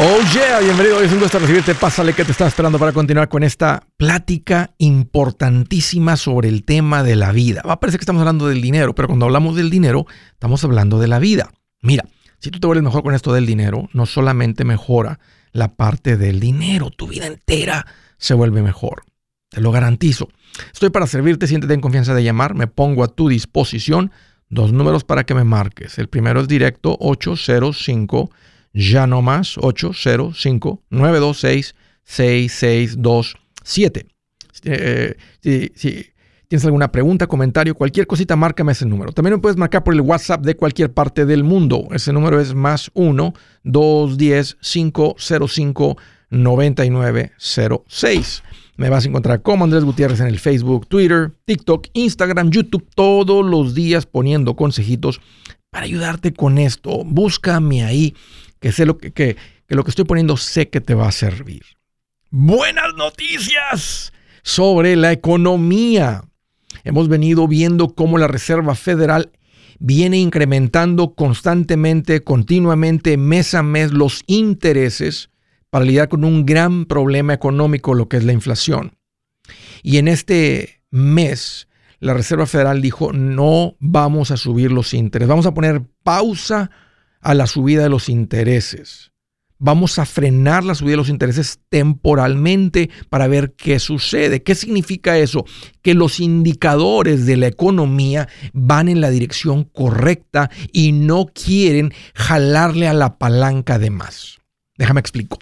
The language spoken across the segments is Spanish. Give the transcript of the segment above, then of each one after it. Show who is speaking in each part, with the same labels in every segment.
Speaker 1: Oh yeah, bienvenido. Es un gusto recibirte. Pásale que te estaba esperando para continuar con esta plática importantísima sobre el tema de la vida. Va a parecer que estamos hablando del dinero, pero cuando hablamos del dinero, estamos hablando de la vida. Mira, si tú te vuelves mejor con esto del dinero, no solamente mejora la parte del dinero, tu vida entera se vuelve mejor. Te lo garantizo. Estoy para servirte, siéntete en confianza de llamar, me pongo a tu disposición. Dos números para que me marques. El primero es directo 805 ya no más 805-926-6627. Eh, si, si, tienes alguna pregunta, comentario, cualquier cosita, márcame ese número. También me puedes marcar por el WhatsApp de cualquier parte del mundo. Ese número es más 1-210-505-9906. Me vas a encontrar como Andrés Gutiérrez en el Facebook, Twitter, TikTok, Instagram, YouTube, todos los días poniendo consejitos para ayudarte con esto. Búscame ahí que sé lo que, que, lo que estoy poniendo sé que te va a servir. Buenas noticias sobre la economía. Hemos venido viendo cómo la Reserva Federal viene incrementando constantemente, continuamente, mes a mes los intereses para lidiar con un gran problema económico, lo que es la inflación. Y en este mes, la Reserva Federal dijo, no vamos a subir los intereses, vamos a poner pausa a la subida de los intereses. Vamos a frenar la subida de los intereses temporalmente para ver qué sucede. ¿Qué significa eso? Que los indicadores de la economía van en la dirección correcta y no quieren jalarle a la palanca de más. Déjame explico.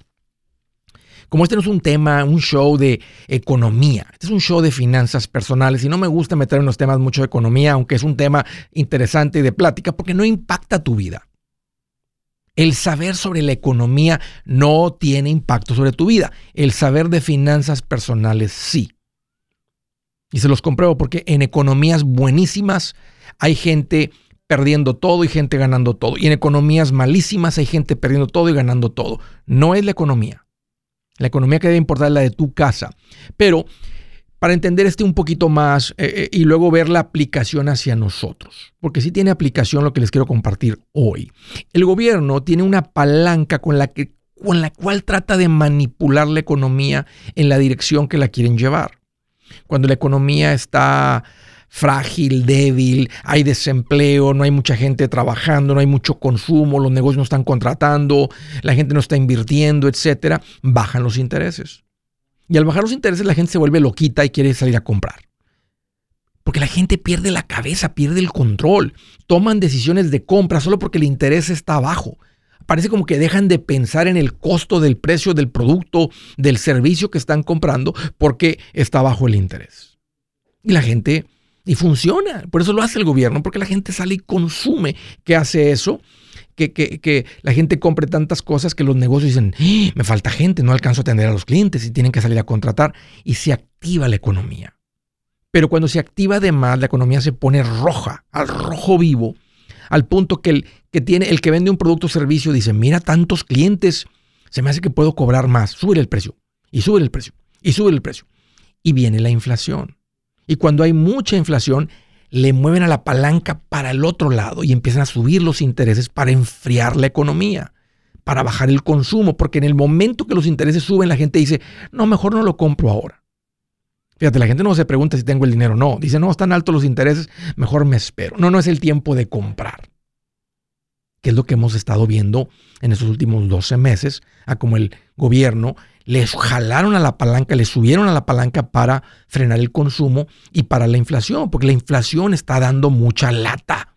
Speaker 1: Como este no es un tema, un show de economía, este es un show de finanzas personales y no me gusta meter en los temas mucho de economía, aunque es un tema interesante y de plática, porque no impacta tu vida. El saber sobre la economía no tiene impacto sobre tu vida. El saber de finanzas personales sí. Y se los compruebo porque en economías buenísimas hay gente perdiendo todo y gente ganando todo. Y en economías malísimas hay gente perdiendo todo y ganando todo. No es la economía. La economía que debe importar es la de tu casa. Pero para entender este un poquito más eh, eh, y luego ver la aplicación hacia nosotros, porque sí tiene aplicación lo que les quiero compartir hoy. El gobierno tiene una palanca con la, que, con la cual trata de manipular la economía en la dirección que la quieren llevar. Cuando la economía está frágil, débil, hay desempleo, no hay mucha gente trabajando, no hay mucho consumo, los negocios no están contratando, la gente no está invirtiendo, etcétera, bajan los intereses. Y al bajar los intereses la gente se vuelve loquita y quiere salir a comprar. Porque la gente pierde la cabeza, pierde el control. Toman decisiones de compra solo porque el interés está bajo. Parece como que dejan de pensar en el costo del precio del producto, del servicio que están comprando, porque está bajo el interés. Y la gente, y funciona. Por eso lo hace el gobierno, porque la gente sale y consume. ¿Qué hace eso? Que, la gente compre tantas cosas que los negocios dicen, ¡Ah! me falta gente, no alcanzo a atender a los clientes y tienen que salir a contratar y se activa la economía. Pero cuando se activa además, la economía se pone roja, al rojo vivo, al punto que el que tiene, el que vende un producto o servicio dice, mira tantos clientes, se me hace que puedo cobrar más, sube el precio, y sube el precio, y sube el precio. Y viene la inflación. Y cuando hay mucha inflación, le mueven a la palanca para el otro lado y empiezan a subir los intereses para enfriar la economía, para bajar el consumo, porque en el momento que los intereses suben, la gente dice, no, mejor no lo compro ahora. Fíjate, la gente no se pregunta si tengo el dinero, no, dice, no, están altos los intereses, mejor me espero. No, no es el tiempo de comprar. Que es lo que hemos estado viendo en estos últimos 12 meses, a como el gobierno les jalaron a la palanca, les subieron a la palanca para frenar el consumo y para la inflación, porque la inflación está dando mucha lata.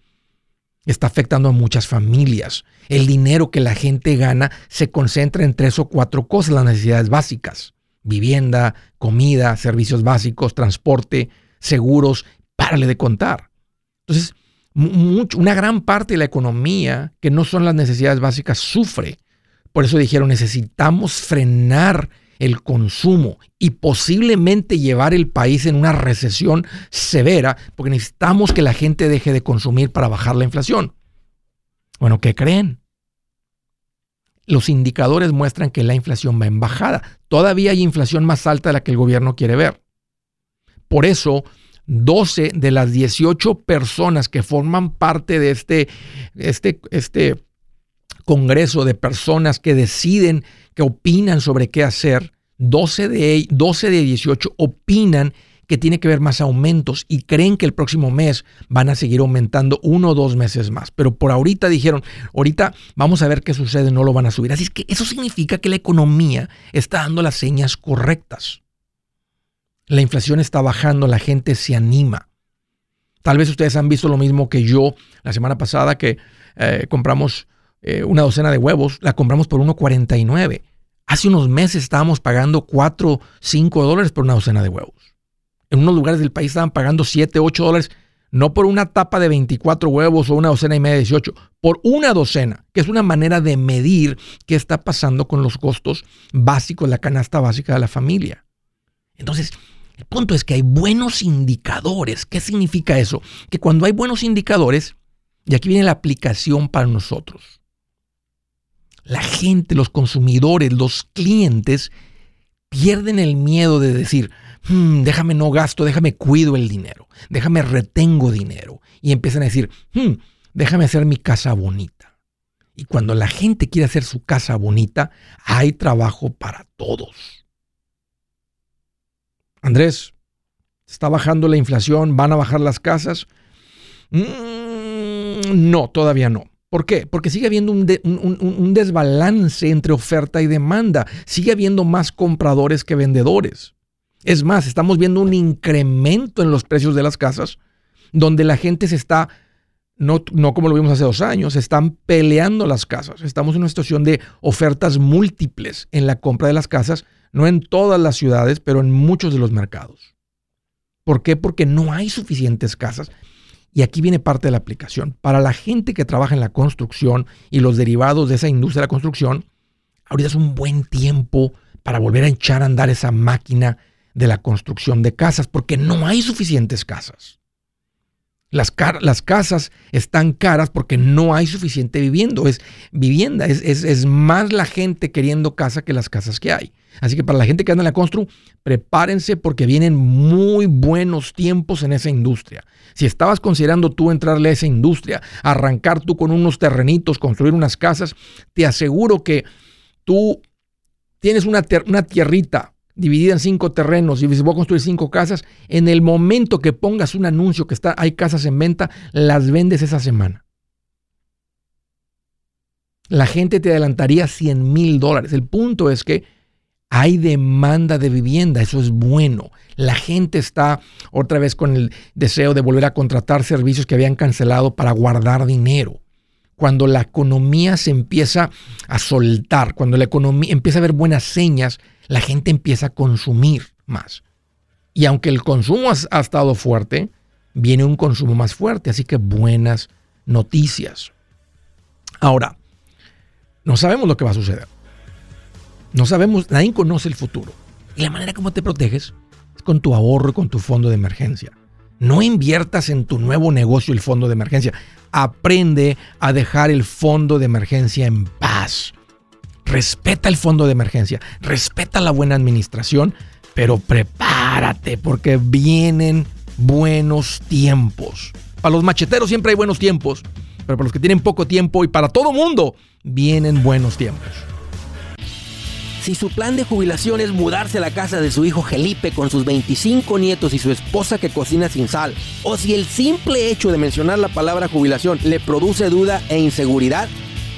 Speaker 1: Está afectando a muchas familias. El dinero que la gente gana se concentra en tres o cuatro cosas, las necesidades básicas. Vivienda, comida, servicios básicos, transporte, seguros, párale de contar. Entonces, una gran parte de la economía que no son las necesidades básicas sufre por eso dijeron, necesitamos frenar el consumo y posiblemente llevar el país en una recesión severa, porque necesitamos que la gente deje de consumir para bajar la inflación. Bueno, ¿qué creen? Los indicadores muestran que la inflación va en bajada. Todavía hay inflación más alta de la que el gobierno quiere ver. Por eso, 12 de las 18 personas que forman parte de este, este, este congreso de personas que deciden, que opinan sobre qué hacer. 12 de, 12 de 18 opinan que tiene que haber más aumentos y creen que el próximo mes van a seguir aumentando uno o dos meses más. Pero por ahorita dijeron, ahorita vamos a ver qué sucede, no lo van a subir. Así es que eso significa que la economía está dando las señas correctas. La inflación está bajando, la gente se anima. Tal vez ustedes han visto lo mismo que yo la semana pasada que eh, compramos eh, una docena de huevos, la compramos por 1.49. Hace unos meses estábamos pagando 4, 5 dólares por una docena de huevos en unos lugares del país estaban pagando 7, 8 dólares, no por una tapa de 24 huevos o una docena y media de 18, por una docena, que es una manera de medir qué está pasando con los costos básicos, la canasta básica de la familia. Entonces, el punto es que hay buenos indicadores. ¿Qué significa eso? Que cuando hay buenos indicadores, y aquí viene la aplicación para nosotros, la gente, los consumidores, los clientes, pierden el miedo de decir, Hmm, déjame no gasto, déjame cuido el dinero, déjame retengo dinero. Y empiezan a decir, hmm, déjame hacer mi casa bonita. Y cuando la gente quiere hacer su casa bonita, hay trabajo para todos. Andrés, ¿está bajando la inflación? ¿Van a bajar las casas? Mm, no, todavía no. ¿Por qué? Porque sigue habiendo un, desbalance entre oferta y demanda. Sigue habiendo más compradores que vendedores. Es más, estamos viendo un incremento en los precios de las casas, donde la gente se está, no, no como lo vimos hace dos años, se están peleando las casas. Estamos en una situación de ofertas múltiples en la compra de las casas, no en todas las ciudades, pero en muchos de los mercados. ¿Por qué? Porque no hay suficientes casas. Y aquí viene parte de la aplicación. Para la gente que trabaja en la construcción y los derivados de esa industria de la construcción, ahorita es un buen tiempo para volver a echar a andar esa máquina de la construcción de casas, porque no hay suficientes casas. Las, las casas están caras porque no hay suficiente viviendo, es vivienda, es, es, más la gente queriendo casa que las casas que hay. Así que para la gente que anda en la constru, prepárense porque vienen muy buenos tiempos en esa industria. Si estabas considerando tú entrarle a esa industria, arrancar tú con unos terrenitos, construir unas casas, te aseguro que tú tienes una, una tierrita dividida en cinco terrenos y si voy a construir cinco casas, en el momento que pongas un anuncio que está, hay casas en venta, las vendes esa semana. La gente te adelantaría 100 mil dólares. El punto es que hay demanda de vivienda, eso es bueno. La gente está otra vez con el deseo de volver a contratar servicios que habían cancelado para guardar dinero. Cuando la economía se empieza a soltar, cuando la economía empieza a ver buenas señas, la gente empieza a consumir más. Y aunque el consumo ha, estado fuerte, viene un consumo más fuerte. Así que buenas noticias. Ahora, no sabemos lo que va a suceder. No sabemos, nadie conoce el futuro. Y la manera como te proteges es con tu ahorro con tu fondo de emergencia. No inviertas en tu nuevo negocio el fondo de emergencia. Aprende a dejar el fondo de emergencia en paz. Respeta el fondo de emergencia, respeta la buena administración, pero prepárate porque vienen buenos tiempos. Para los macheteros siempre hay buenos tiempos, pero para los que tienen poco tiempo y para todo mundo vienen buenos tiempos.
Speaker 2: Si su plan de jubilación es mudarse a la casa de su hijo Felipe con sus 25 nietos y su esposa que cocina sin sal, o si el simple hecho de mencionar la palabra jubilación le produce duda e inseguridad,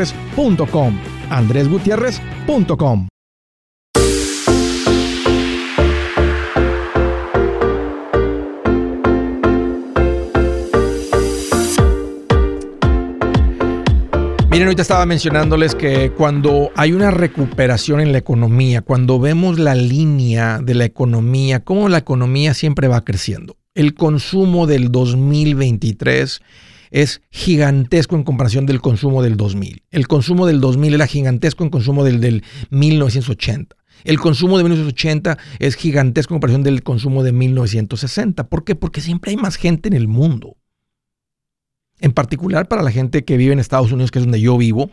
Speaker 1: andresgutierrez.com. andresgutierrez.com. Miren, ahorita estaba mencionándoles que cuando hay una recuperación en la economía, cuando vemos la línea de la economía, cómo la economía siempre va creciendo. El consumo del 2023 es gigantesco en comparación del consumo del 2000. El consumo del 2000 era gigantesco en consumo del, del 1980. El consumo de 1980 es gigantesco en comparación del consumo de 1960. ¿Por qué? Porque siempre hay más gente en el mundo. En particular para la gente que vive en Estados Unidos, que es donde yo vivo.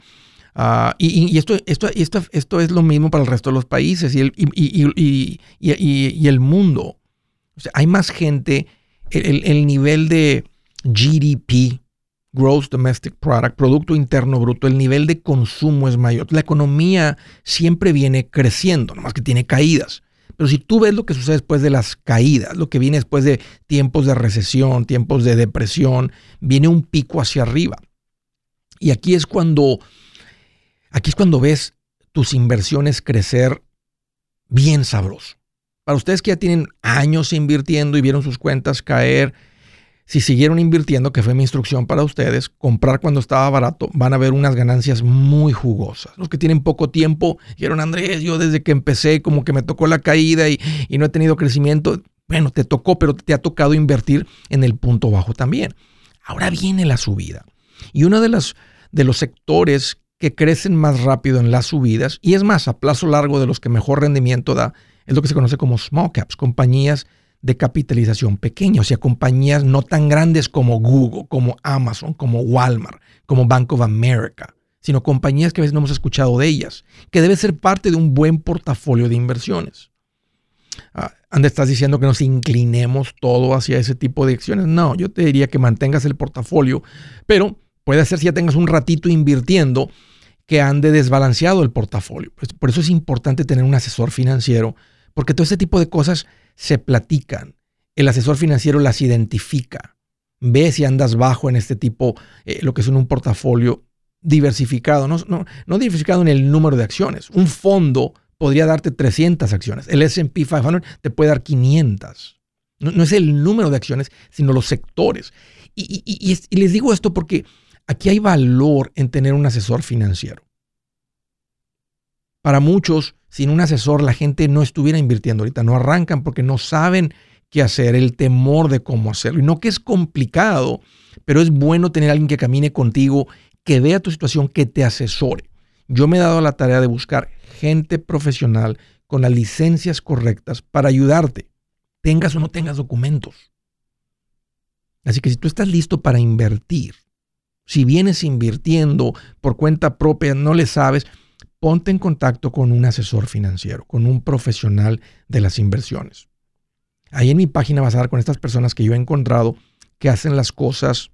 Speaker 1: Uh, y, esto, esto, esto, esto, es lo mismo para el resto de los países y el, y, y el mundo. Hay más gente, el, el nivel de GDP Gross Domestic Product, Producto Interno Bruto, el nivel de consumo es mayor. La economía siempre viene creciendo, nomás que tiene caídas. Pero si tú ves lo que sucede después de las caídas, lo que viene después de tiempos de recesión, tiempos de depresión, viene un pico hacia arriba. Y aquí es cuando, aquí es cuando ves tus inversiones crecer bien sabroso. Para ustedes que ya tienen años invirtiendo y vieron sus cuentas caer, si siguieron invirtiendo, que fue mi instrucción para ustedes, comprar cuando estaba barato, van a ver unas ganancias muy jugosas. Los que tienen poco tiempo, dijeron, Andrés, yo desde que empecé como que me tocó la caída y, no he tenido crecimiento. Bueno, te tocó, pero te ha tocado invertir en el punto bajo también. Ahora viene la subida. Y uno de, de los sectores que crecen más rápido en las subidas, y es más, a plazo largo de los que mejor rendimiento da, es lo que se conoce como small caps, compañías de capitalización pequeña, o sea, compañías no tan grandes como Google, como Amazon, como Walmart, como Bank of America, sino compañías que a veces no hemos escuchado de ellas, que debe ser parte de un buen portafolio de inversiones. Ah, estás diciendo que nos inclinemos todo hacia ese tipo de acciones. No, yo te diría que mantengas el portafolio, pero puede ser si ya tengas un ratito invirtiendo que ande desbalanceado el portafolio. Pues, por eso es importante tener un asesor financiero, porque todo ese tipo de cosas se platican. El asesor financiero las identifica. Ve si andas bajo en este tipo, eh, lo que es un portafolio diversificado, no, no, diversificado en el número de acciones. Un fondo podría darte 300 acciones. El SP 500 te puede dar 500. No, es el número de acciones, sino los sectores. y, les digo esto porque aquí hay valor en tener un asesor financiero. Para muchos, sin un asesor, la gente no estuviera invirtiendo ahorita, no arrancan porque no saben qué hacer, el temor de cómo hacerlo. Y no que es complicado, pero es bueno tener a alguien que camine contigo, que vea tu situación, que te asesore. Yo me he dado la tarea de buscar gente profesional con las licencias correctas para ayudarte, tengas o no tengas documentos. Así que si tú estás listo para invertir, si vienes invirtiendo por cuenta propia, no le sabes, ponte en contacto con un asesor financiero, con un profesional de las inversiones. Ahí en mi página vas a dar con estas personas que yo he encontrado que hacen las cosas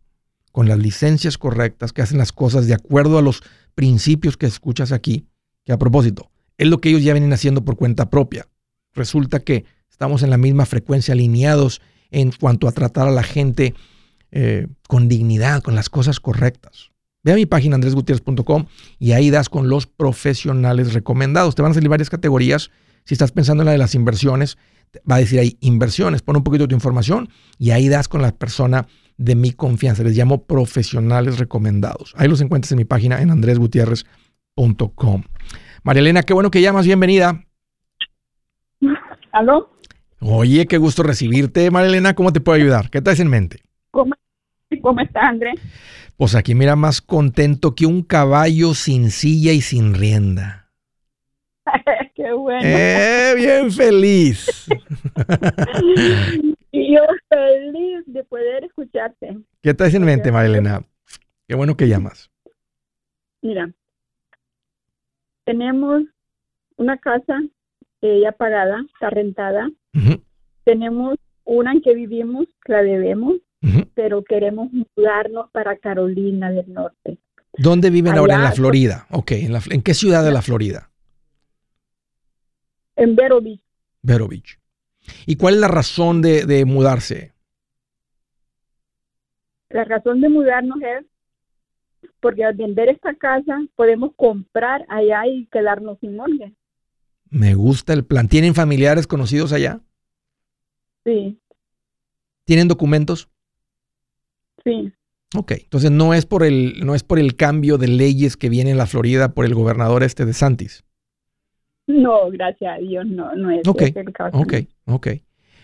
Speaker 1: con las licencias correctas, que hacen las cosas de acuerdo a los principios que escuchas aquí, que a propósito, es lo que ellos ya vienen haciendo por cuenta propia. Resulta que estamos en la misma frecuencia alineados en cuanto a tratar a la gente eh, con dignidad, con las cosas correctas. Ve a mi página andresgutierrez.com y ahí das con los profesionales recomendados. Te van a salir varias categorías. Si estás pensando en la de las inversiones, va a decir ahí inversiones. Pon un poquito de tu información y ahí das con la persona de mi confianza. Les llamo profesionales recomendados. Ahí los encuentras en mi página en andresgutierrez.com. María Elena, qué bueno que llamas. Bienvenida.
Speaker 3: ¿Aló?
Speaker 1: Oye, qué gusto recibirte, Marilena. ¿Cómo te puedo ayudar? ¿Qué traes en mente?
Speaker 3: ¿Cómo, cómo estás, Andrés?
Speaker 1: Pues aquí mira más contento que un caballo sin silla y sin rienda.
Speaker 3: qué bueno.
Speaker 1: Eh, bien feliz.
Speaker 3: yo feliz de poder escucharte.
Speaker 1: ¿Qué traes en mente, Marilena? Qué bueno que llamas.
Speaker 3: Mira, tenemos una casa eh, ya pagada, está rentada. Tenemos una en que vivimos, la debemos. Pero queremos mudarnos para Carolina del Norte.
Speaker 1: ¿Dónde viven ahora? En la. Florida. Ok, ¿en, la- ¿en qué ciudad de la Florida?
Speaker 3: En Vero Beach.
Speaker 1: Vero Beach. ¿Y cuál es la razón de, de mudarse?
Speaker 3: La razón de mudarnos es porque al vender esta casa podemos comprar allá y quedarnos sin morgue.
Speaker 1: Me gusta el plan. ¿Tienen familiares conocidos allá?
Speaker 3: Sí,
Speaker 1: ¿Tienen documentos?
Speaker 3: Sí.
Speaker 1: Ok, entonces no es por el, no es por el cambio de leyes que viene en la Florida por el gobernador este de Santis.
Speaker 3: No, gracias a Dios, no, no es
Speaker 1: Ok,
Speaker 3: ese el caso.
Speaker 1: Ok, ok.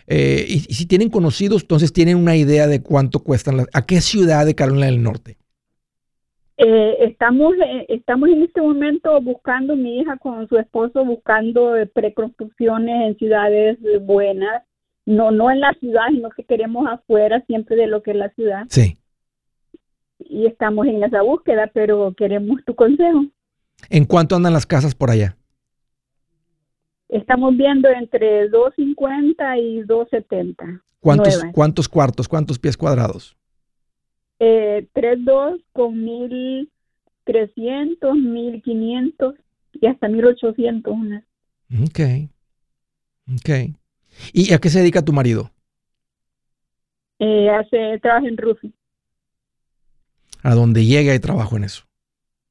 Speaker 1: Eh, y, y si tienen conocidos, entonces tienen una idea de cuánto cuestan las... ¿A qué ciudad de Carolina del Norte?
Speaker 3: Eh, estamos, eh, estamos en este momento buscando, mi hija con su esposo, buscando preconstrucciones en ciudades buenas, no, no en la ciudad, sino que queremos afuera siempre de lo que es la ciudad.
Speaker 1: Sí.
Speaker 3: Y estamos en esa búsqueda, pero queremos tu consejo.
Speaker 1: ¿En cuánto andan las casas por allá?
Speaker 3: Estamos viendo entre 250 y 270.
Speaker 1: ¿Cuántos,
Speaker 3: Nuevas.
Speaker 1: ¿Cuántos cuartos? ¿Cuántos pies cuadrados?
Speaker 3: Eh, 3.2 con 1.300, 1.500 y hasta 1.800 una.
Speaker 1: Ok. Ok. ¿Y a qué se dedica tu marido?
Speaker 3: Eh, hace trabajo en roofing,
Speaker 1: A donde llegue hay trabajo en eso.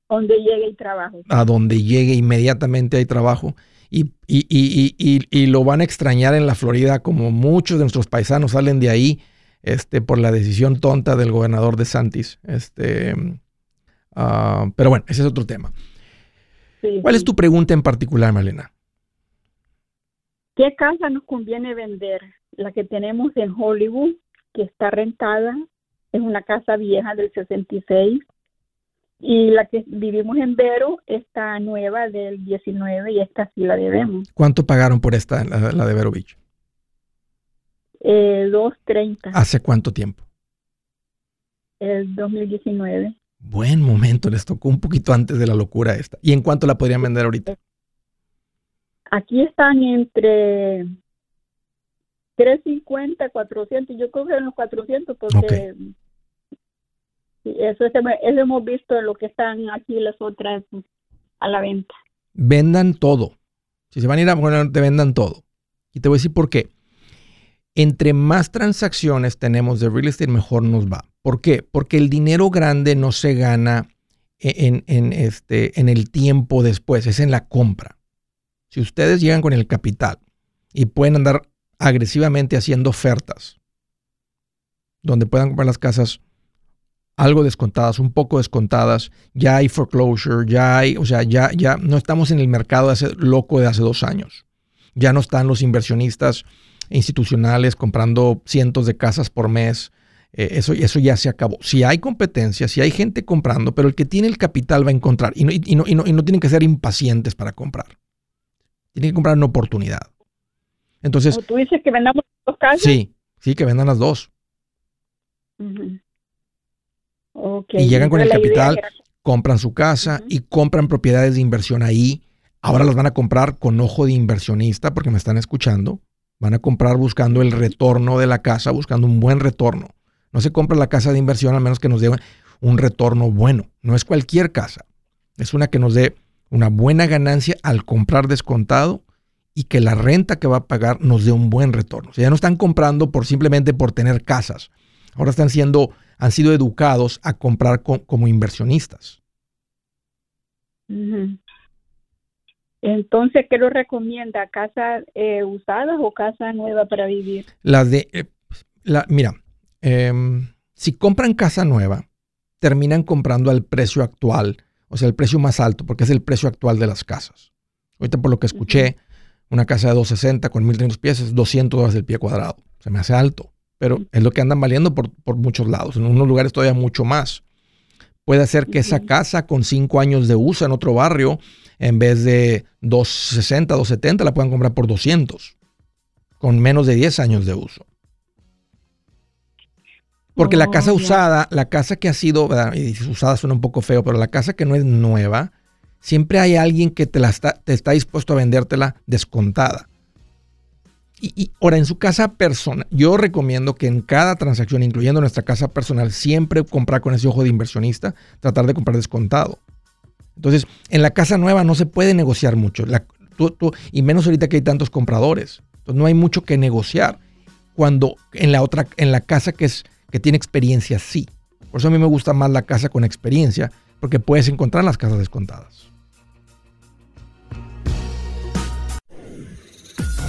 Speaker 3: donde llega y trabajo.
Speaker 1: A donde llegue inmediatamente hay trabajo. Y, y, y, y, lo van a extrañar en la Florida como muchos de nuestros paisanos salen de ahí este, por la decisión tonta del gobernador de Santis. Este, ah, pero bueno, ese es otro tema.
Speaker 3: Sí,
Speaker 1: ¿Cuál
Speaker 3: sí.
Speaker 1: es tu pregunta en particular, Malena?
Speaker 3: ¿Qué casa nos conviene vender? La que tenemos en Hollywood, que está rentada, es una casa vieja del 66. Y la que vivimos en Vero está nueva del 19 y esta sí la debemos.
Speaker 1: ¿Cuánto pagaron por esta, la, la de Vero Beach?
Speaker 3: Eh, 230,
Speaker 1: ¿Hace cuánto tiempo?
Speaker 3: el 2019.
Speaker 1: Buen momento, les tocó un poquito antes de la locura esta. ¿Y en cuánto la podrían vender ahorita?
Speaker 3: Aquí están entre 350, 400. Yo creo que en los 400 porque eso, es- eso hemos visto lo que están aquí las otras a la venta.
Speaker 1: vendan todo. Si se van a ir a poner, te vendan todo. Y te voy a decir por qué. Entre más transacciones tenemos de real estate, mejor nos va. ¿Por qué? Porque el dinero grande no se gana en, en este, en el tiempo después, es en la compra. Si ustedes llegan con el capital y pueden andar agresivamente haciendo ofertas, donde puedan comprar las casas algo descontadas, un poco descontadas, ya hay foreclosure, ya hay, o sea, ya, ya no estamos en el mercado de hace, loco de hace dos años. Ya no están los inversionistas institucionales comprando cientos de casas por mes. Eh, eso, eso ya se acabó. Si hay competencia, si hay gente comprando, pero el que tiene el capital va a encontrar. Y no, y no, y no, y no tienen que ser impacientes para comprar. Tienen que comprar una oportunidad. Entonces,
Speaker 3: ¿O tú dices que vendamos dos casas?
Speaker 1: sí, sí, que vendan las dos.
Speaker 3: Ujú. Ok,
Speaker 1: Y llegan con el capital,
Speaker 3: era-
Speaker 1: compran su casa y compran propiedades de inversión ahí. Ahora las van a comprar con ojo de inversionista porque me están escuchando. Van a comprar buscando el retorno de la casa, buscando un buen retorno. No se compra la casa de inversión a menos que nos dé un retorno bueno. No es cualquier casa. Es una que nos dé una buena ganancia al comprar descontado y que la renta que va a pagar nos dé un buen retorno. O sea, ya no están comprando por simplemente por tener casas. Ahora están siendo, han sido educados a comprar co- como inversionistas.
Speaker 3: Entonces, ¿qué lo recomienda? ¿Casas eh, usadas o casa nueva para vivir?
Speaker 1: Las de, eh, la, mira, em, si compran casa nueva, terminan comprando al precio actual, o sea, el precio más alto, porque es el precio actual de las casas. Ahorita por lo que escuché, Una casa de 260 con 1300 pies es 200 dólares el pie cuadrado. Se me hace alto, pero es lo que andan valiendo por, por muchos lados. En unos lugares todavía mucho más. Puede ser que esa casa con 5 años de uso en otro barrio, en vez de 260, 270, la puedan comprar por 200, con menos de 10 años de uso. Porque la casa
Speaker 3: Oh, ya.
Speaker 1: usada, la casa que ha sido, y usada suena un poco feo, pero la casa que no es nueva, siempre hay alguien que te, la está, te está dispuesto a vendértela descontada. Y, y ahora, en su casa personal, yo recomiendo que en cada transacción, incluyendo nuestra casa personal, siempre comprar con ese ojo de inversionista, tratar de comprar descontado. Entonces, en la casa nueva no se puede negociar mucho, La- tú- tú- y menos ahorita que hay tantos compradores. Entonces, no hay mucho que negociar. Cuando en la otra, en la casa que es que tiene experiencia, sí. Por eso a mí me gusta más la casa con experiencia, porque puedes encontrar las casas descontadas.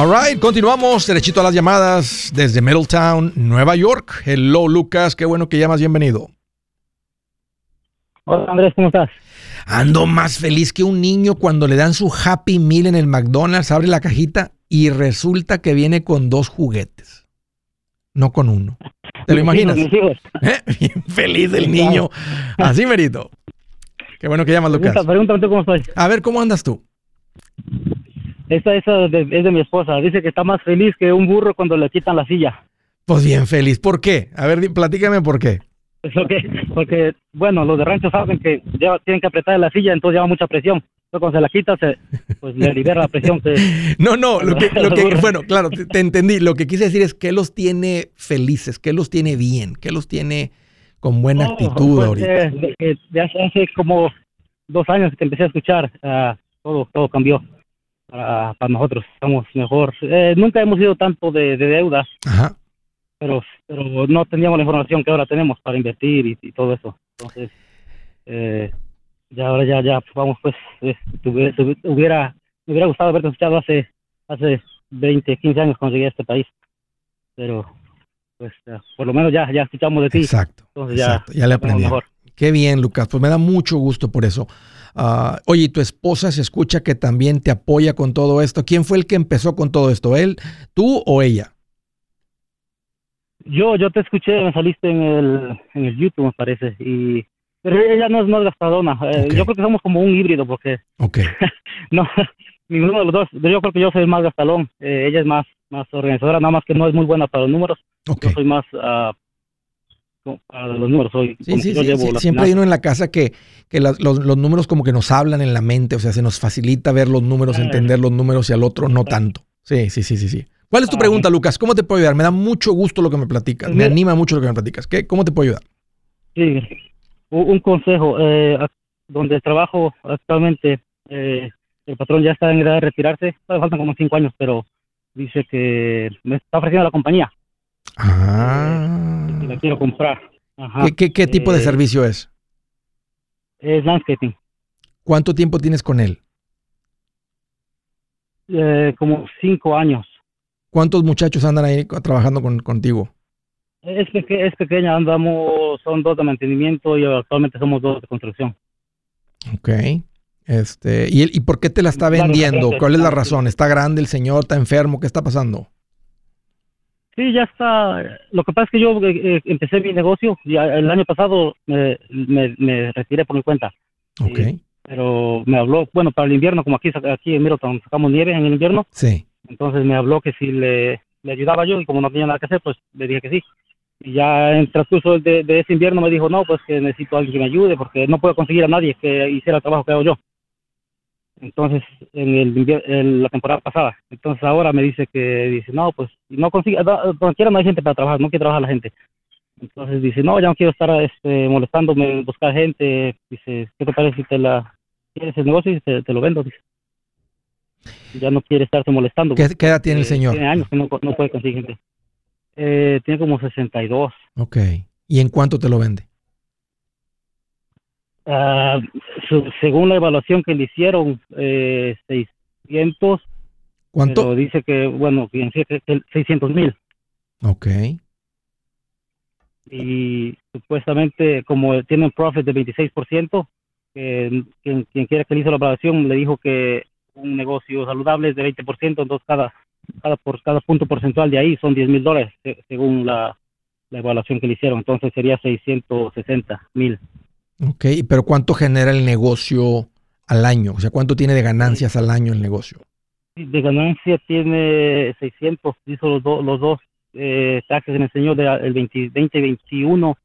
Speaker 1: All right, continuamos derechito a las llamadas desde Middletown, Nueva York. Hello, Lucas, qué bueno que llamas, bienvenido.
Speaker 4: Hola Andrés, ¿cómo estás?
Speaker 1: Ando más feliz que un niño cuando le dan su Happy Meal en el McDonald's, abre la cajita y resulta que viene con dos juguetes, no con uno. ¿Te lo
Speaker 4: Mis
Speaker 1: imaginas?
Speaker 4: hijos, mis hijos.
Speaker 1: ¿Eh? Bien feliz el niño. Así, Merito. Qué bueno que llamas, Lucas.
Speaker 4: Pregunta, pregúntame tú cómo estoy.
Speaker 1: A ver, ¿cómo andas tú?
Speaker 4: Esta, esa de- es de mi esposa. Dice que está más feliz que un burro cuando le quitan la silla.
Speaker 1: Pues bien feliz. ¿Por qué? A ver, platícame por qué.
Speaker 4: Es lo que, porque, bueno, los de rancho saben que lleva- tienen que apretar la silla, entonces lleva mucha presión. Entonces cuando se la quita, se, pues le libera la presión. Que,
Speaker 1: No, no, lo que, lo que- bueno, claro, te, te entendí. Lo que quise decir es que los tiene felices, que los tiene bien, que los tiene con buena
Speaker 4: Oh,
Speaker 1: actitud
Speaker 4: pues,
Speaker 1: ahorita.
Speaker 4: eh, de, de- de hace, hace como dos años que empecé a escuchar, ah, todo, todo cambió para, para nosotros. Estamos mejor. Eh, nunca hemos sido tanto de, de deuda.
Speaker 1: Ajá.
Speaker 4: pero pero no teníamos la información que ahora tenemos para invertir y, y todo eso entonces eh, ya ahora ya ya vamos pues eh, tuve- tuve- hubiera me hubiera gustado haberte escuchado hace hace 20 15 años cuando llegué a este país pero pues por lo menos ya ya escuchamos de ti
Speaker 1: Exacto.
Speaker 4: entonces ya
Speaker 1: exacto. Ya le aprendí.
Speaker 4: mejor.
Speaker 1: Qué bien, Lucas. Pues me da mucho gusto por eso. Ah, oye, ¿y tu esposa se escucha que también te apoya con todo esto? ¿Quién fue el que empezó con todo esto? ¿Él, tú o ella?
Speaker 4: yo yo te escuché me saliste en el en el YouTube me parece y pero ella no es es gastadona Eh, yo creo que somos como un híbrido porque
Speaker 1: Ok.
Speaker 4: No, ninguno de los dos. Yo creo que yo soy más gastalón. Eh, ella es más más organizadora, nada más que no es muy buena para los números.
Speaker 1: Ok.
Speaker 4: Yo soy más ah, para los números. Soy,
Speaker 1: Sí, sí, sí, Siempre hay uno en la casa que, que las- los, los números como que nos hablan en la mente, o sea, se nos facilita ver los números,
Speaker 4: Ah.
Speaker 1: entender los números y al otro no tanto. Sí, sí, sí, sí, sí. ¿Cuál es tu
Speaker 4: Ah.
Speaker 1: pregunta, Lucas? ¿Cómo te puedo ayudar? Me da mucho gusto lo que me platicas, me anima mucho lo que me platicas. ¿Qué, ¿Cómo te puedo ayudar?
Speaker 4: Sí, un, consejo. Eh, donde trabajo actualmente, eh, el patrón ya está en edad de retirarse. Todavía faltan como cinco años, pero dice que me está ofreciendo la compañía.
Speaker 1: Ah.
Speaker 4: La quiero comprar. Ajá.
Speaker 1: ¿Qué, qué- qué tipo de
Speaker 4: Eh,
Speaker 1: servicio es?
Speaker 4: Es landscaping.
Speaker 1: ¿Cuánto tiempo tienes con él?
Speaker 4: Eh, como cinco años.
Speaker 1: ¿Cuántos muchachos andan ahí trabajando con, contigo?
Speaker 4: Es, peque- es pequeña, andamos, son dos de mantenimiento y actualmente somos dos de construcción.
Speaker 1: Ok. Este, ¿y, ¿Y por qué te la está vendiendo? ¿Cuál es la razón? ¿Está grande el señor? ¿Está enfermo? ¿Qué está pasando?
Speaker 4: Sí, ya está. Lo que pasa es que yo eh, eh, empecé mi negocio, ya el año pasado me, me, me retiré por mi cuenta.
Speaker 1: Ok.
Speaker 4: Pero me habló, bueno, para el invierno, como aquí, aquí en Middleton sacamos nieve en el invierno,
Speaker 1: Sí.
Speaker 4: entonces me habló que si le, le ayudaba yo y como no tenía nada que hacer, pues le dije que sí. Y ya en el transcurso de, de ese invierno me dijo, no, pues que necesito a alguien que me ayude porque no puedo conseguir a nadie que hiciera el trabajo que hago yo. Entonces, en, el, en la temporada pasada. Entonces ahora me dice que, dice, no, pues no consigue, no, donde quiera no hay gente para trabajar, no quiere trabajar la gente. Entonces dice, no, ya no quiero estar este, molestándome, buscar gente. Dice, ¿qué te parece si te la, quieres el negocio y te, te lo vendo? Dice. Ya no quiere estarse molestando.
Speaker 1: ¿Qué,
Speaker 4: porque,
Speaker 1: qué edad tiene el
Speaker 4: eh,
Speaker 1: señor?
Speaker 4: Tiene años que no, no puede conseguir gente. Eh, tiene como 62.
Speaker 1: Ok. ¿Y en cuánto te lo vende?
Speaker 4: Su- según la evaluación que le hicieron, eh, 600,
Speaker 1: ¿Cuánto?
Speaker 4: pero dice que, bueno, que en sí que- que 600 mil.
Speaker 1: Ok.
Speaker 4: Y supuestamente, como tiene un profit de 26%, que quien, quien quiera que le hizo la evaluación le dijo que un negocio saludable es de 20%, entonces cada, cada, por, cada punto porcentual de ahí son 10 mil dólares, se- según la, la evaluación que le hicieron. Entonces sería 660 mil.
Speaker 1: Ok. ¿Pero cuánto genera el negocio al año? O sea, ¿cuánto tiene de ganancias al año el negocio?
Speaker 4: de ganancia tiene 600, hizo los, do- los dos eh, taxes que me enseñó de, el 20, 2021,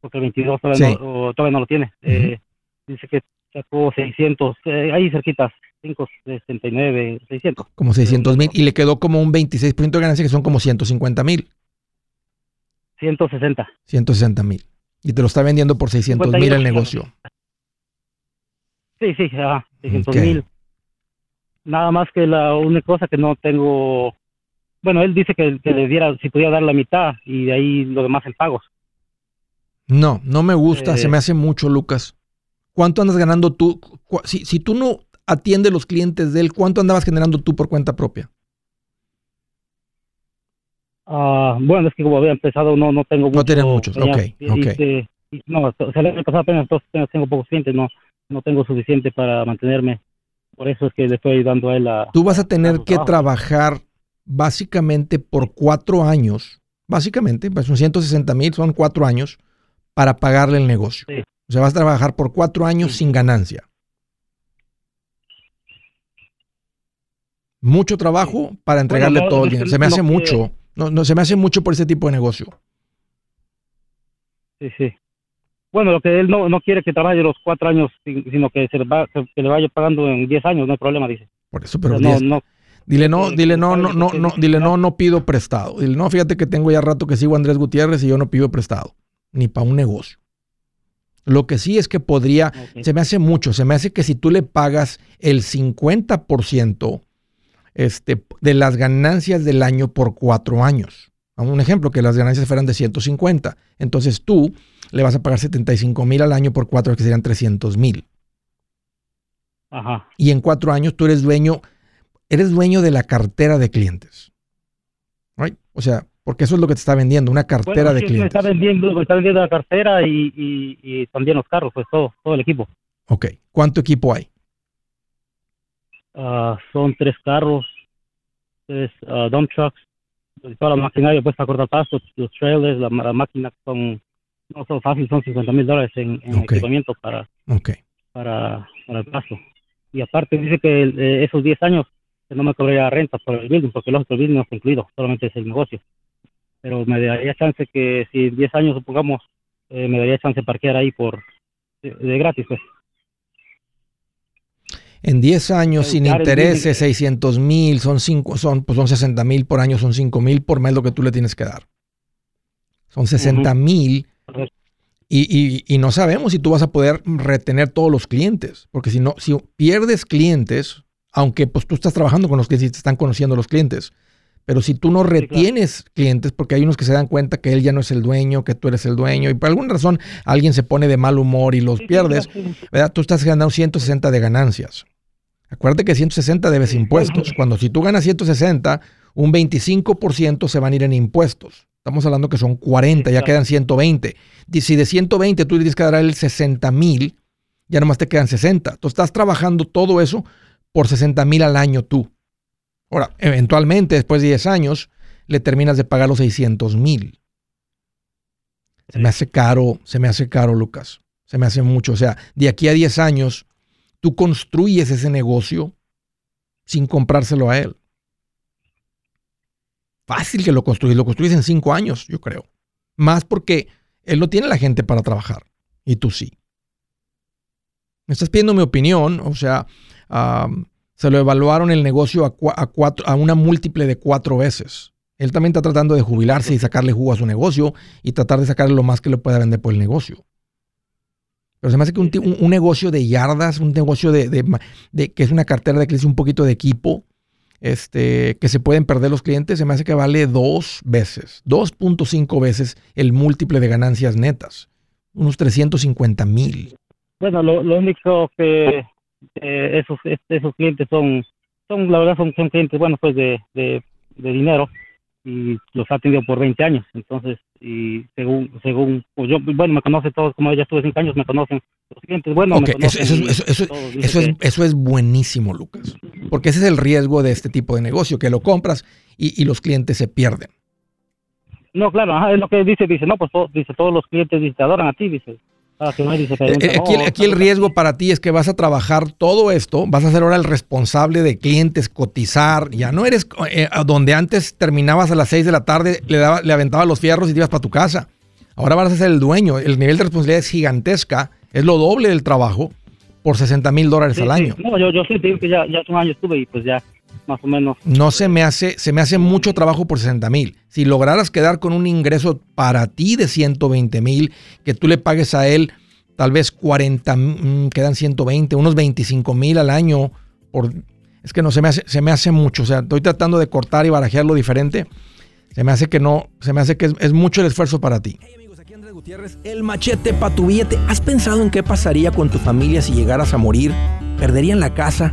Speaker 4: porque el 22 todavía,
Speaker 1: Sí.
Speaker 4: no, todavía no lo tiene. Eh, dice que sacó 600, eh, ahí cerquitas, 569, 600.
Speaker 1: Como 600 mil. Y le quedó como un 26% de ganancia que son como 150 mil.
Speaker 4: 160.
Speaker 1: 160 mil. Y te lo está vendiendo por 600 mil el
Speaker 4: 51.
Speaker 1: negocio.
Speaker 4: Sí, sí, ah, 600
Speaker 1: Ok.
Speaker 4: mil. Nada más que la única cosa que no tengo, bueno, él dice que, que le diera, si podía dar la mitad y de ahí lo demás en pagos.
Speaker 1: No, no me gusta,
Speaker 4: Eh.
Speaker 1: se me hace mucho, Lucas. ¿Cuánto andas ganando tú? Si, si tú no atiendes los clientes de él, ¿cuánto andabas generando tú por cuenta propia?
Speaker 4: Ah, bueno, es que como había empezado, no, no tengo
Speaker 1: No tienes
Speaker 4: mucho,
Speaker 1: muchos,
Speaker 4: ya,
Speaker 1: ok,
Speaker 4: y-
Speaker 1: ok.
Speaker 4: y- y- no, o sea, el año pasado apenas, dos- tengo pocos clientes, no, no tengo suficiente para mantenerme. Por eso es que le estoy ayudando a él a...
Speaker 1: Tú vas a tener que
Speaker 4: trabajo.
Speaker 1: trabajar básicamente por cuatro años, básicamente, pues son 160 mil, son cuatro años, para pagarle el negocio.
Speaker 4: Sí.
Speaker 1: O sea, vas a trabajar por cuatro años
Speaker 4: Sí.
Speaker 1: sin ganancia. Mucho trabajo para entregarle
Speaker 4: no,
Speaker 1: todo el dinero. Se me
Speaker 4: no
Speaker 1: hace mucho. No, no, se me hace mucho por ese tipo de negocio.
Speaker 4: Sí, sí. Bueno, lo que él no, no quiere que trabaje los cuatro años, sin- sino que se le, va, que, le vaya pagando en 10 años, no hay problema, dice.
Speaker 1: Por eso, pero
Speaker 4: no,
Speaker 1: 10,
Speaker 4: no,
Speaker 1: Dile no,
Speaker 4: que-
Speaker 1: dile no, no, no, no, dile
Speaker 4: ¿no?
Speaker 1: no, pido prestado. Dile no, fíjate que tengo ya rato que sigo a Andrés Gutiérrez y yo no pido prestado, ni para un negocio. Lo que sí es que podría, se me hace mucho, se me hace que si tú le pagas el 50% este, de las ganancias del año por cuatro años. Un ejemplo, que las ganancias fueran de 150. Entonces tú le vas a pagar 75 mil al año por cuatro, que serían 300 mil.
Speaker 4: Ajá.
Speaker 1: Y en cuatro años tú eres dueño, eres dueño de la cartera de clientes. Right? O sea, porque eso es lo que te está vendiendo, una cartera
Speaker 4: Bueno,
Speaker 1: de
Speaker 4: sí, Me
Speaker 1: clientes.
Speaker 4: está vendiendo, me está vendiendo la cartera y, y, y también los carros, pues todo, todo el equipo.
Speaker 1: Ok. ¿Cuánto equipo hay?
Speaker 4: Ah, son tres carros, tres ah, dump trucks, toda la maquinaria pues para cortar pasto, los trailers, la, la máquina son, no son fáciles, son 50 mil dólares en, equipamiento para, para, para el pasto. Y aparte dice que eh, esos 10 años que no me cobraría renta por el building, porque lógico el building no está incluido, solamente es el negocio. Pero me daría chance que si en 10 años supongamos, eh, me daría chance de parquear ahí por de, de gratis pues.
Speaker 1: En 10 años sin intereses,
Speaker 4: límite-
Speaker 1: 600 mil, son, cinco, son, pues son 60 mil por año, son 5 mil por mes lo que tú le tienes que dar. Son 60 mil y- y no sabemos si tú vas a poder retener todos los clientes, porque si no, si pierdes clientes, aunque pues tú estás trabajando con los clientes y te están conociendo los clientes, pero si tú no
Speaker 4: claro.
Speaker 1: retienes clientes, porque hay unos que se dan cuenta que él ya no es el dueño, que tú eres el dueño, y por alguna razón alguien se pone de mal humor y los
Speaker 4: Sí,
Speaker 1: pierdes,
Speaker 4: sí.
Speaker 1: ¿verdad? Tú estás ganando 160 de ganancias. Acuérdate que 160 debes impuestos. Cuando si tú ganas 160, un 25% se van a ir en impuestos. Estamos hablando que son 40,
Speaker 4: Sí,
Speaker 1: ya
Speaker 4: claro.
Speaker 1: quedan 120. Y si de 120 tú le tienes que dar él 60 mil, ya nomás te quedan 60. Tú estás trabajando todo eso por 60 mil al año tú. Ahora, eventualmente, después de 10 años, le terminas de pagar los 600 mil. Se me hace caro, se me hace caro, Lucas. Se me hace mucho. O sea, de aquí a 10 años, tú construyes ese negocio sin comprárselo a él. Fácil que lo construyes. Lo construyes en 5 años, yo creo. Más porque él no tiene la gente para trabajar y tú sí. Me estás pidiendo mi opinión, o sea, se lo evaluaron el negocio a, cuatro, a una múltiple de cuatro veces. Él también está tratando de jubilarse y sacarle jugo a su negocio y tratar de sacarle lo más que le pueda vender por el negocio. Pero se me hace que un, negocio de yardas, un negocio de, que es una cartera de clientes, un poquito de equipo, este, que se pueden perder los clientes, se me hace que vale dos veces, 2.5 veces el múltiple de ganancias netas, unos 350 mil.
Speaker 4: Bueno, lo, único que eh, esos esos clientes son, son la verdad son, son clientes, bueno, pues de, de, dinero y los ha tenido por 20 años. Entonces, y según, según pues yo, bueno, me conocen todos, como ya estuve 5 años, me conocen los clientes. Bueno, me
Speaker 1: eso, eso, eso, eso, es, eso es buenísimo, Lucas. Porque ese es el riesgo de este tipo de negocio, que lo compras y, y los clientes se pierden.
Speaker 4: No, claro, es lo que dice, dice, no, pues dice, todos los clientes te adoran a ti, dice. Ah,
Speaker 1: eh, aquí, el riesgo para ti es que vas a trabajar todo esto, vas a ser ahora el responsable de clientes, cotizar, ya no eres eh, donde antes terminabas a las 6 de la tarde, le, daba, le aventabas los fierros y te ibas para tu casa. Ahora vas a ser el dueño, el nivel de responsabilidad es gigantesca, es lo doble del trabajo por 60 mil dólares al año.
Speaker 4: No, yo, yo sí digo que ya, ya un año estuve y pues ya más o menos.
Speaker 1: No se me hace, se me hace mucho trabajo por 60 mil. Si lograras quedar con un ingreso para ti de 120 mil, que tú le pagues a él tal vez 40, mm, quedan 120, unos 25 mil al año. Por, es que no, se me, hace, se me hace mucho. O sea, estoy tratando de cortar y barajearlo diferente. Se me hace que no, se me hace que es, mucho el esfuerzo para ti.
Speaker 2: Hey amigos, aquí Andrés Gutiérrez, el machete para tu billete. ¿Has pensado en qué pasaría con tu familia si llegaras a morir? ¿Perderían la casa?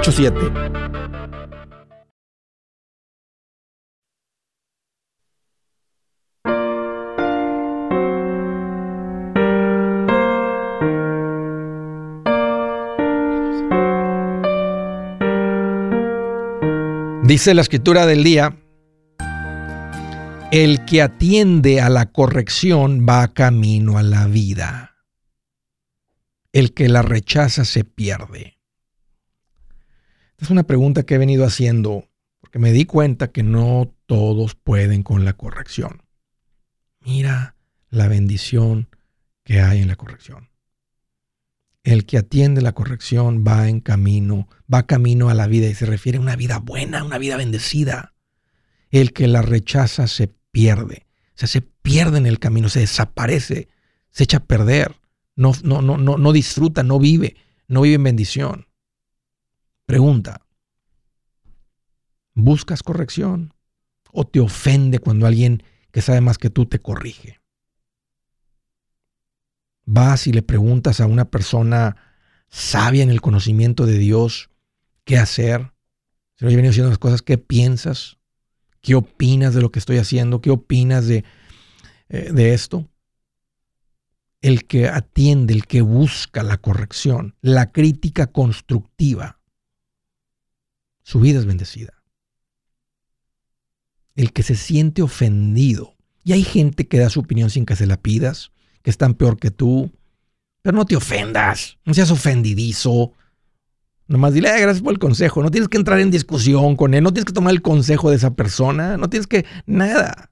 Speaker 2: 844-748-8887.
Speaker 1: Dice la escritura del día, el que atiende a la corrección va camino a la vida. El que la rechaza se pierde. Esta es una pregunta que he venido haciendo porque me di cuenta que no todos pueden con la corrección. Mira la bendición que hay en la corrección. El que atiende la corrección va en camino, va camino a la vida y se refiere a una vida buena, una vida bendecida. El que la rechaza se pierde. O sea, se pierde en el camino, se desaparece, se echa a perder. No, no, no, no, no disfruta, no vive, no vive en bendición. Pregunta, ¿buscas corrección? ¿O te ofende cuando alguien que sabe más que tú te corrige? Vas y le preguntas a una persona sabia en el conocimiento de Dios qué hacer. Se lo he venido diciendo las cosas, ¿qué piensas? ¿Qué opinas de lo que estoy haciendo? ¿Qué opinas de, eh, de esto? El que atiende, el que busca la corrección, la crítica constructiva, su vida es bendecida. El que se siente ofendido, y hay gente que da su opinión sin que se la pidas, que están peor que tú, pero no te ofendas, no seas ofendidizo, Nomás dile, gracias por el consejo. No tienes que entrar en discusión con él, no tienes que tomar el consejo de esa persona, no tienes que nada.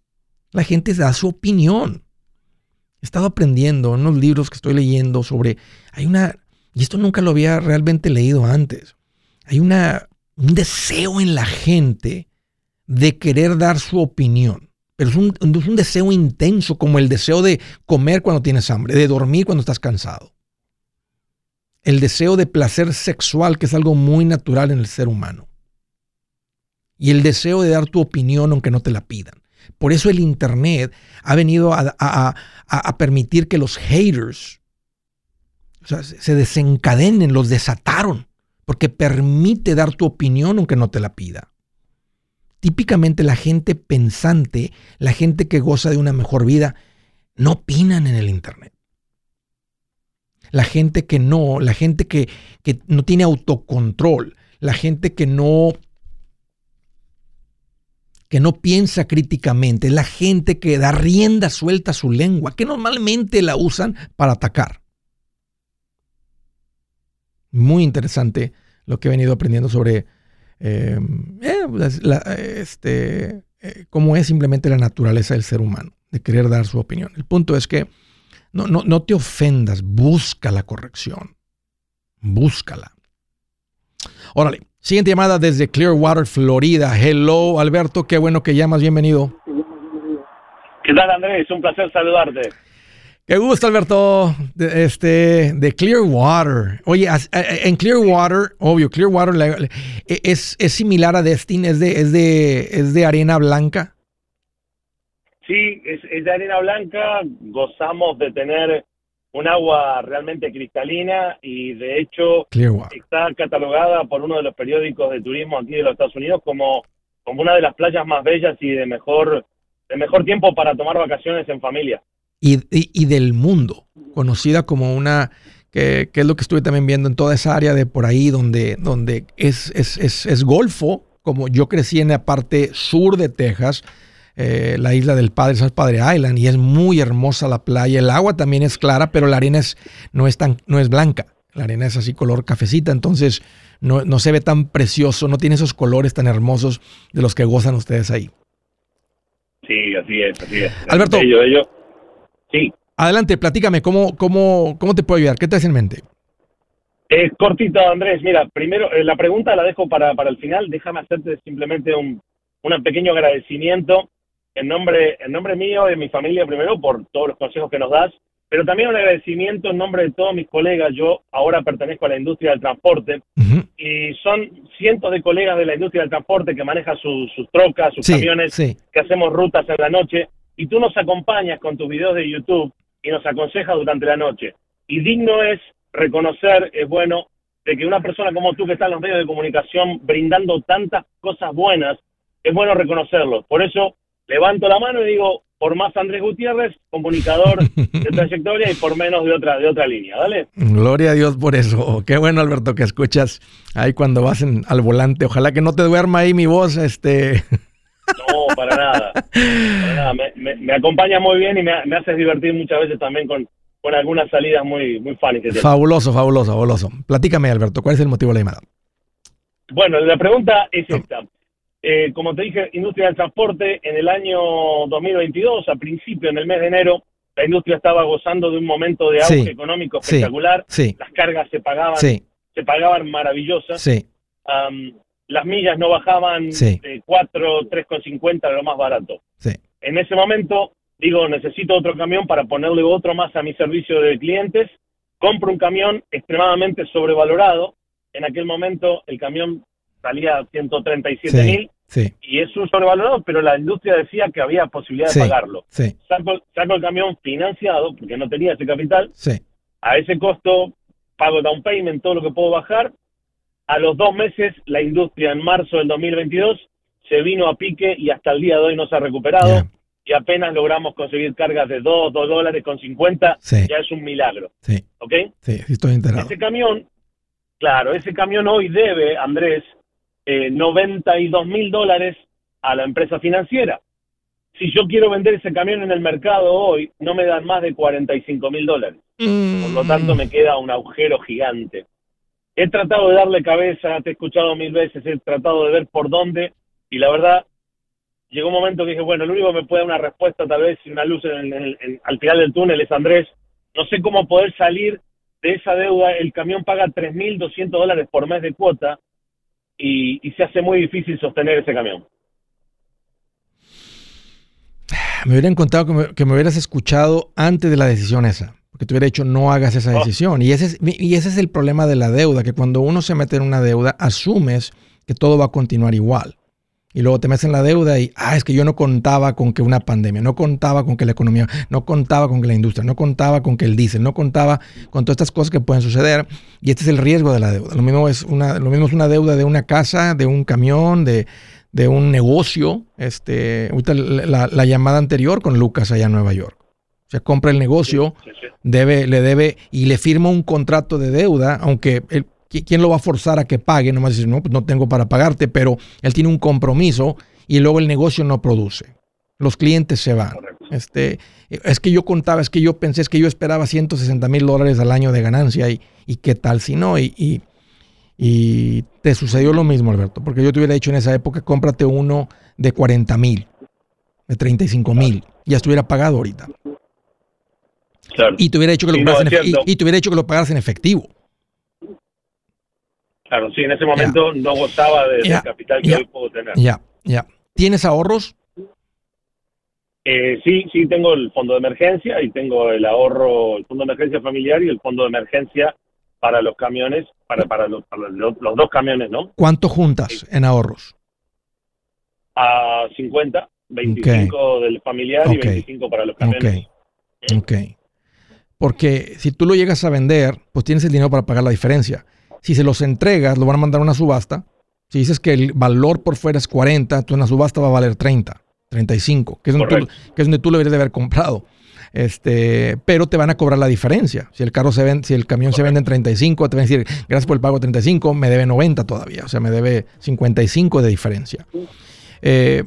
Speaker 1: La gente da su opinión. He estado aprendiendo en unos libros que estoy leyendo sobre, hay una, y esto nunca lo había realmente leído antes, hay una, un deseo en la gente de querer dar su opinión. Pero es un, es un deseo intenso, como el deseo de comer cuando tienes hambre, de dormir cuando estás cansado. El deseo de placer sexual, que es algo muy natural en el ser humano. Y el deseo de dar tu opinión aunque no te la pidan. Por eso el Internet ha venido a, permitir que los haters se desencadenen, los desataron, porque permite dar tu opinión aunque no te la pida. Típicamente la gente pensante, la gente que goza de una mejor vida, no opinan en el Internet. La gente que no, la gente que, que no tiene autocontrol, la gente que no que no piensa críticamente, la gente que da rienda suelta a su lengua, que normalmente la usan para atacar. Muy interesante lo que he venido aprendiendo sobre eh, eh, este, eh, cómo es simplemente la naturaleza del ser humano, de querer dar su opinión. El punto es que no, no, no te ofendas, busca la corrección, búscala. Órale, Siguiente llamada desde Clearwater, Florida. Hello, Alberto, qué bueno que llamas, bienvenido.
Speaker 5: ¿Qué tal, Andrés? Un placer saludarte.
Speaker 1: Qué gusto, Alberto, de, este, de Clearwater. Oye, en Clearwater, obvio, Clearwater e, es, es similar a Destin, es de, es de, es de arena blanca.
Speaker 5: Sí, es, es de arena blanca. Gozamos de tener un agua realmente cristalina y de hecho está catalogada por uno de los periódicos de turismo aquí de los Estados Unidos como, como una de las playas más bellas y de mejor, de mejor tiempo para tomar vacaciones en familia.
Speaker 1: Y, y, del mundo, conocida como una, que, que, es lo que estuve también viendo en toda esa área de por ahí donde, donde es, es, es, es golfo, como yo crecí en la parte sur de Texas, eh, la isla del Padre, es Padre Island, y es muy hermosa la playa. El agua también es clara, pero la arena es, no, es tan, no es blanca. La arena es así color cafecita, entonces no, no se ve tan precioso, no tiene esos colores tan hermosos de los que gozan ustedes ahí.
Speaker 5: Sí, así es, así es.
Speaker 1: Alberto.
Speaker 5: Sí.
Speaker 1: Adelante, platícame, ¿cómo, cómo, ¿cómo te puedo ayudar? ¿Qué te hace en mente?
Speaker 5: Eh, cortito, Andrés. Mira, primero, eh, la pregunta la dejo para, para el final. Déjame hacerte simplemente un, un pequeño agradecimiento en nombre, en nombre mío y de mi familia primero por todos los consejos que nos das, pero también un agradecimiento en nombre de todos mis colegas. Yo ahora pertenezco a la industria del transporte y son cientos de colegas de la industria del transporte que manejan sus trocas, sus camiones, que hacemos rutas en la noche y tú nos acompañas con tus videos de YouTube y nos aconsejas durante la noche. Y digno es reconocer, es bueno, de que una persona como tú que está en los medios de comunicación brindando tantas cosas buenas, es bueno reconocerlo. Por eso levanto la mano y digo, por más Andrés Gutiérrez, comunicador de trayectoria y por menos de otra, de otra línea, ¿vale?
Speaker 1: Gloria a Dios por eso. Qué bueno, Alberto, que escuchas ahí cuando vas al volante. Ojalá que no te duerma ahí mi voz, este.
Speaker 5: Para nada. Para nada. Me, me, acompaña muy bien y me, me haces divertir muchas veces también con, con algunas salidas muy, muy funny.
Speaker 1: fabuloso, fabuloso, fabuloso. Platícame, Alberto, ¿cuál es el motivo de la llamada?
Speaker 5: Bueno, la pregunta es esta. Eh, como te dije, industria del transporte, en el año 2022, a principio, en el mes de enero, la industria estaba gozando de un momento de auge económico espectacular. Las cargas se pagaban, se pagaban maravillosas. Las millas no bajaban de 4, 3,50 de lo más barato. En ese momento, digo, necesito otro camión para ponerle otro más a mi servicio de clientes. Compro un camión extremadamente sobrevalorado. En aquel momento el camión salía a 137 mil y es un sobrevalorado, pero la industria decía que había posibilidad de pagarlo. Saco, el camión financiado, porque no tenía ese capital, a ese costo pago down payment, todo lo que puedo bajar. A los dos meses, la industria en marzo del 2022 se vino a pique y hasta el día de hoy no se ha recuperado. Y apenas logramos conseguir cargas de 2, 2 dólares con 50, ya es un milagro. ¿Ok?
Speaker 1: Sí, estoy enterado.
Speaker 5: Ese camión, claro, ese camión hoy debe, Andrés, eh, 92 mil dólares a la empresa financiera. Si yo quiero vender ese camión en el mercado hoy, no me dan más de 45 mil dólares. Por lo tanto, me queda un agujero gigante. He tratado de darle cabeza, te he escuchado mil veces, he tratado de ver por dónde, y la verdad, llegó un momento que dije, bueno, el único que me puede dar una respuesta, tal vez, y una luz en al final del túnel es Andrés. No sé cómo poder salir de esa deuda. El camión paga 3.200 dólares por mes de cuota y, se hace muy difícil sostener ese camión.
Speaker 1: Me hubieran contado que me, hubieras escuchado antes de la decisión esa, porque te hubiera dicho no hagas esa oh. decisión. Y, ese es, y ese es el problema de la deuda, que cuando uno se mete en una deuda, asumes que todo va a continuar igual y luego te metes en la deuda y, ah, es que yo no contaba con que una pandemia, no contaba con que la economía, no contaba con que la industria, no contaba con que el diésel, no contaba con todas estas cosas que pueden suceder. Y este es el riesgo de la deuda. Lo mismo es una, lo mismo es una deuda de una casa, de un camión, de, de un negocio. Este, ahorita la, la, llamada anterior con Lucas allá en Nueva York. O sea, compra el negocio, debe, le debe y le firma un contrato de deuda, aunque él ¿quién lo va a forzar a que pague? Nomás dice, no, pues no tengo para pagarte, pero él tiene un compromiso y luego el negocio no produce. Los clientes se van. Este, es que yo contaba, es que yo pensé, es que yo esperaba 160 mil dólares al año de ganancia y, y, qué tal si no. Y, y, y, te sucedió lo mismo, Alberto, porque yo te hubiera dicho en esa época, cómprate uno de 40 mil, de 35 mil, ya estuviera pagado ahorita. Y te hubiera dicho que lo, y, te hubiera dicho que lo pagaras en efectivo.
Speaker 5: Claro, sí, en ese momento no gozaba del capital que hoy puedo tener.
Speaker 1: Ya, ya. ¿Tienes ahorros?
Speaker 5: Eh, sí, sí, tengo el fondo de emergencia y tengo el ahorro, el fondo de emergencia familiar y el fondo de emergencia para los camiones, para, para, los, dos camiones, ¿no?
Speaker 1: ¿Cuánto juntas en ahorros?
Speaker 5: A 50, 25 del familiar y 25 para los camiones.
Speaker 1: Ok, ok. Porque si tú lo llegas a vender, pues tienes el dinero para pagar la diferencia. Si se los entregas, lo van a mandar a una subasta. Si dices que el valor por fuera es 40, tú en la subasta va a valer 30, 35, que es, donde tú, que es donde tú lo deberías de haber comprado. Este, pero te van a cobrar la diferencia. Si el carro se vende, si el camión se vende en 35, te van a decir, gracias por el pago 35, me debe 90 todavía, o sea, me debe 55 de diferencia. Eh,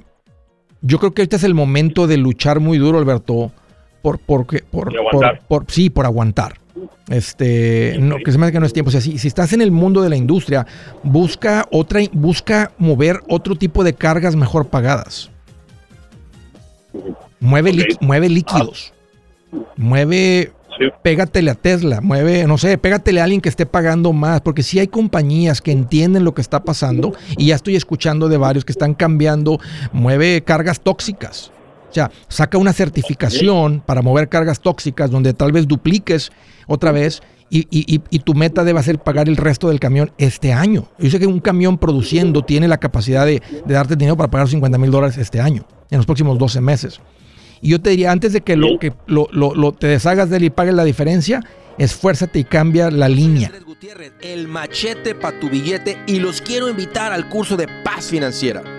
Speaker 1: yo creo que este es el momento de luchar muy duro, Alberto, por, por, por, por, sí, por aguantar. Este, no, que se me hace que no es tiempo. O sea, si, estás en el mundo de la industria, busca otra, busca mover otro tipo de cargas mejor pagadas. Mueve, mueve líquidos. Mueve, pégatele a Tesla, mueve, no sé, pégatele a alguien que esté pagando más, porque si hay compañías que entienden lo que está pasando, y ya estoy escuchando de varios que están cambiando, mueve cargas tóxicas. O sea, saca una certificación para mover cargas tóxicas donde tal vez dupliques otra vez y, tu meta debe ser pagar el resto del camión este año. Yo sé que un camión produciendo tiene la capacidad de, darte dinero para pagar 50 mil dólares este año, en los próximos 12 meses. Y yo te diría, antes de que, lo, que lo, te deshagas de él y pagues la diferencia, esfuérzate y cambia la línea.
Speaker 2: El machete para tu billete y los quiero invitar al curso de paz financiera.